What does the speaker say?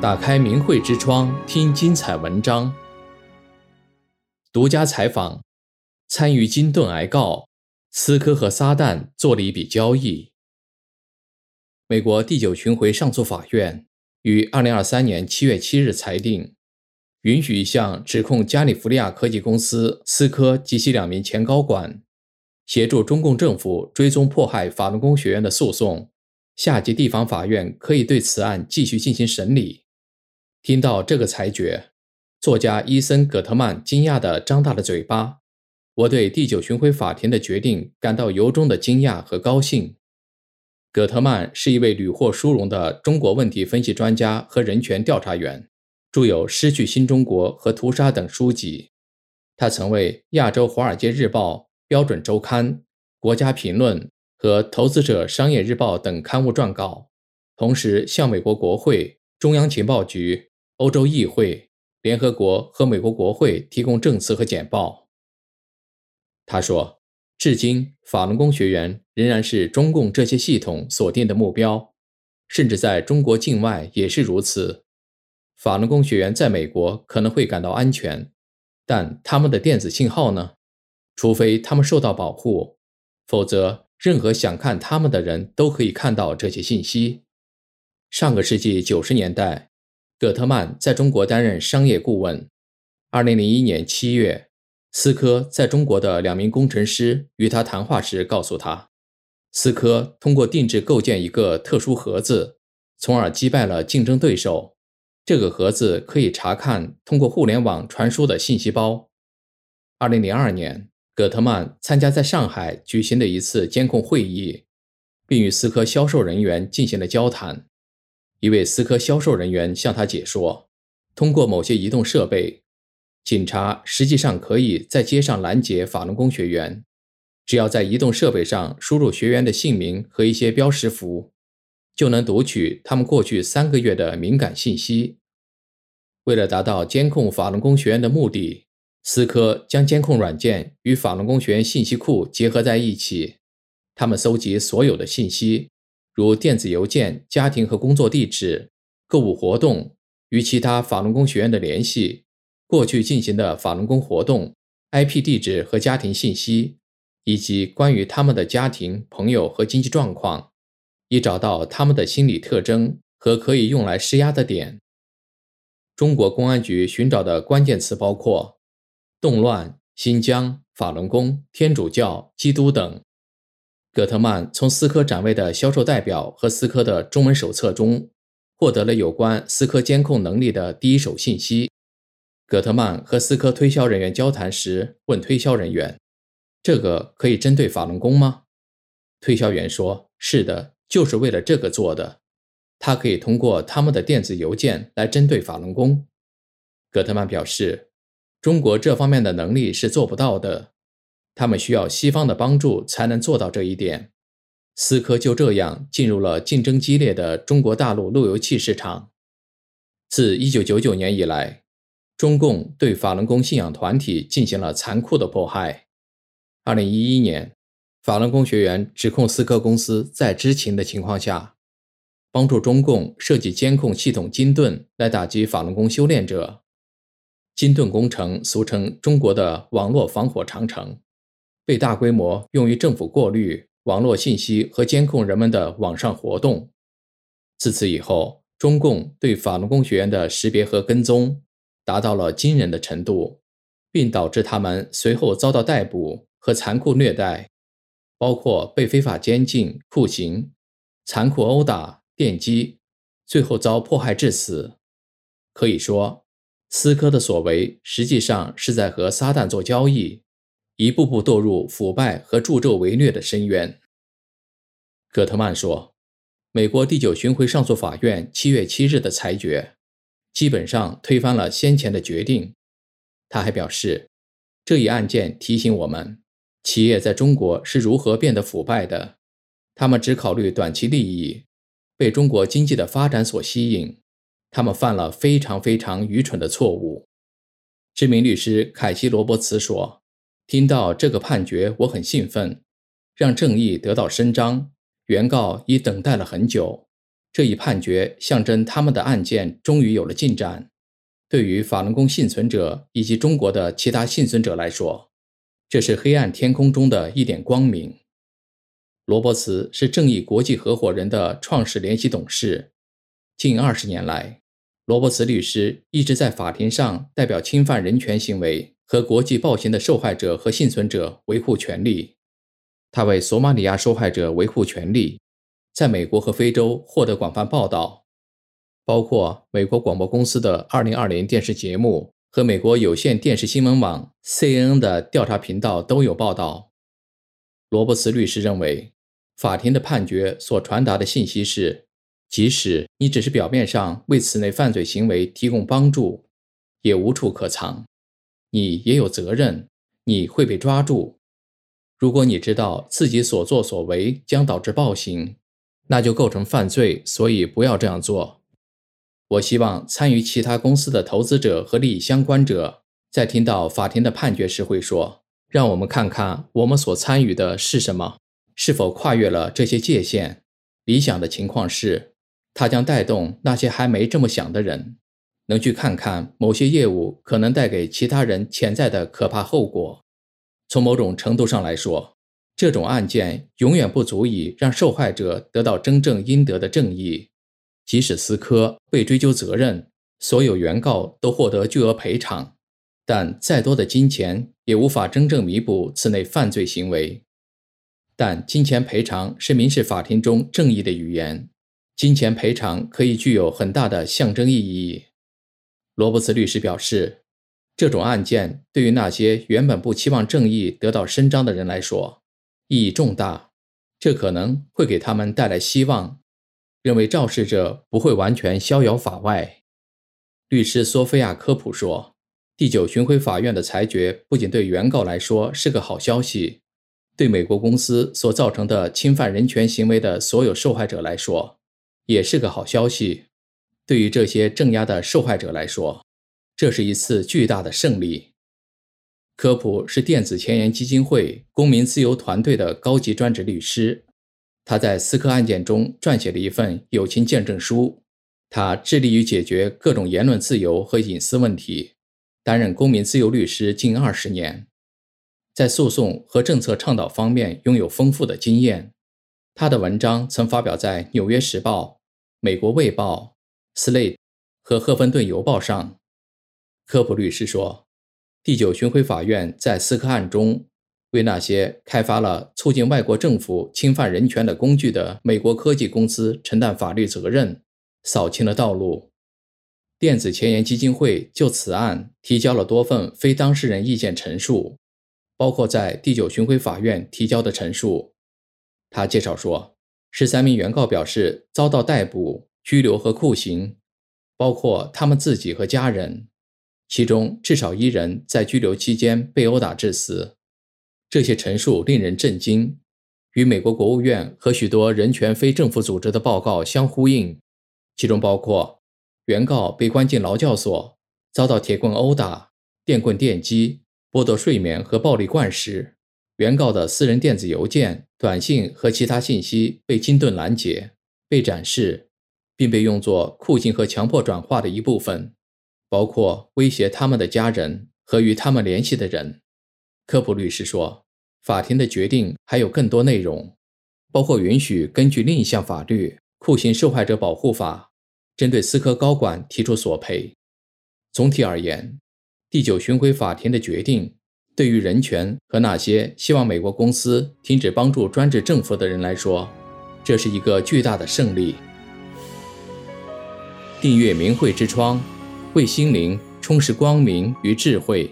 打开明慧之窗，听精彩文章。独家采访：参与金盾癌告，思科和撒旦做了一笔交易。美国第九巡回上诉法院于二零二三年七月七日裁定，允许一项指控加利福尼亚科技公司思科及其两名前高管协助中共政府追踪迫害法轮功学员的诉讼，下级地方法院可以对此案继续进行审理。听到这个裁决，作家伊森·葛特曼惊讶地张大了嘴巴。我对第九巡回法庭的决定感到由衷的惊讶和高兴。葛特曼是一位屡获殊荣的中国问题分析专家和人权调查员，著有《失去新中国》和《屠杀》等书籍。他曾为《亚洲华尔街日报》、《标准周刊》、《国家评论》和《投资者商业日报》等刊物撰稿，同时向美国国会、中央情报局。欧洲议会、联合国和美国国会提供证词和简报。他说：“至今，法轮功学员仍然是中共这些系统锁定的目标，甚至在中国境外也是如此。法轮功学员在美国可能会感到安全，但他们的电子信号呢？除非他们受到保护，否则任何想看他们的人都可以看到这些信息。”上个世纪九十年代。葛特曼在中国担任商业顾问。二零零一年七月，思科在中国的两名工程师与他谈话时告诉他，思科通过定制构建一个特殊盒子，从而击败了竞争对手。这个盒子可以查看通过互联网传输的信息包。二零零二年，葛特曼参加在上海举行的一次监控会议，并与思科销售人员进行了交谈。一位思科销售人员向他解说，通过某些移动设备，警察实际上可以在街上拦截法轮功学员，只要在移动设备上输入学员的姓名和一些标识符，就能读取他们过去三个月的敏感信息。为了达到监控法轮功学员的目的，思科将监控软件与法轮功学员信息库结合在一起，他们搜集所有的信息。如电子邮件、家庭和工作地址、购物活动、与其他法轮功学院的联系、过去进行的法轮功活动、IP 地址和家庭信息，以及关于他们的家庭、朋友和经济状况，以找到他们的心理特征和可以用来施压的点。中国公安局寻找的关键词包括动乱、新疆、法轮功、天主教、基督等。葛特曼从思科展位的销售代表和思科的中文手册中获得了有关思科监控能力的第一手信息。葛特曼和思科推销人员交谈时，问推销人员：“这个可以针对法轮功吗？”推销员说：“是的，就是为了这个做的。他可以通过他们的电子邮件来针对法轮功。”葛特曼表示：“中国这方面的能力是做不到的。”他们需要西方的帮助才能做到这一点。思科就这样进入了竞争激烈的中国大陆路由器市场。自1999年以来，中共对法轮功信仰团体进行了残酷的迫害。2011年，法轮功学员指控思科公司在知情的情况下，帮助中共设计监控系统金盾来打击法轮功修炼者。金盾工程俗称中国的网络防火长城。被大规模用于政府过滤网络信息和监控人们的网上活动。自此以后，中共对法轮功学员的识别和跟踪达到了惊人的程度，并导致他们随后遭到逮捕和残酷虐待，包括被非法监禁、酷刑、残酷殴打、电击，最后遭迫害致死。可以说，思科的所为实际上是在和撒旦做交易。一步步堕入腐败和助纣为虐的深渊。葛特曼说：“美国第九巡回上诉法院七月七日的裁决，基本上推翻了先前的决定。”他还表示，这一案件提醒我们，企业在中国是如何变得腐败的。他们只考虑短期利益，被中国经济的发展所吸引。他们犯了非常非常愚蠢的错误。知名律师凯西·罗伯茨说。听到这个判决，我很兴奋，让正义得到伸张。原告已等待了很久，这一判决象征他们的案件终于有了进展。对于法轮功幸存者以及中国的其他幸存者来说，这是黑暗天空中的一点光明。罗伯茨是正义国际合伙人的创始联席董事。近二十年来，罗伯茨律师一直在法庭上代表侵犯人权行为和国际暴行的受害者和幸存者维护权利。他为索马里亚受害者维护权利，在美国和非洲获得广泛报道，包括美国广播公司的2020电视节目和美国有线电视新闻网 CNN 的调查频道都有报道。罗伯茨律师认为，法庭的判决所传达的信息是。即使你只是表面上为此类犯罪行为提供帮助，也无处可藏。你也有责任，你会被抓住。如果你知道自己所作所为将导致暴行，那就构成犯罪，所以不要这样做。我希望参与其他公司的投资者和利益相关者，在听到法庭的判决时会说：“让我们看看我们所参与的是什么，是否跨越了这些界限。”理想的情况是。它将带动那些还没这么想的人，能去看看某些业务可能带给其他人潜在的可怕后果。从某种程度上来说，这种案件永远不足以让受害者得到真正应得的正义。即使斯科被追究责任，所有原告都获得巨额赔偿，但再多的金钱也无法真正弥补此类犯罪行为。但金钱赔偿是民事法庭中正义的语言。金钱赔偿可以具有很大的象征意义。罗伯茨律师表示，这种案件对于那些原本不期望正义得到伸张的人来说意义重大，这可能会给他们带来希望，认为肇事者不会完全逍遥法外。律师索菲亚·科普说：“第九巡回法院的裁决不仅对原告来说是个好消息，对美国公司所造成的侵犯人权行为的所有受害者来说。”也是个好消息，对于这些镇压的受害者来说，这是一次巨大的胜利。科普是电子前沿基金会公民自由团队的高级专职律师，他在斯科案件中撰写了一份友情见证书。他致力于解决各种言论自由和隐私问题，担任公民自由律师近二十年，在诉讼和政策倡导方面拥有丰富的经验。他的文章曾发表在《纽约时报》。美国卫报、Slate 和《赫芬顿邮报》上，科普律师说，第九巡回法院在斯科案中为那些开发了促进外国政府侵犯人权的工具的美国科技公司承担法律责任，扫清了道路。电子前沿基金会就此案提交了多份非当事人意见陈述，包括在第九巡回法院提交的陈述。他介绍说。十三名原告表示遭到逮捕、拘留和酷刑，包括他们自己和家人，其中至少一人在拘留期间被殴打致死。这些陈述令人震惊，与美国国务院和许多人权非政府组织的报告相呼应，其中包括原告被关进劳教所，遭到铁棍殴打、电棍电击、剥夺睡眠和暴力灌食。原告的私人电子邮件、短信和其他信息被金盾拦截、被展示，并被用作酷刑和强迫转化的一部分，包括威胁他们的家人和与他们联系的人。科普律师说，法庭的决定还有更多内容，包括允许根据另一项法律《酷刑受害者保护法》，针对斯科高管提出索赔。总体而言，第九巡回法庭的决定。对于人权和那些希望美国公司停止帮助专制政府的人来说，这是一个巨大的胜利。订阅明慧之窗，为心灵充实光明与智慧。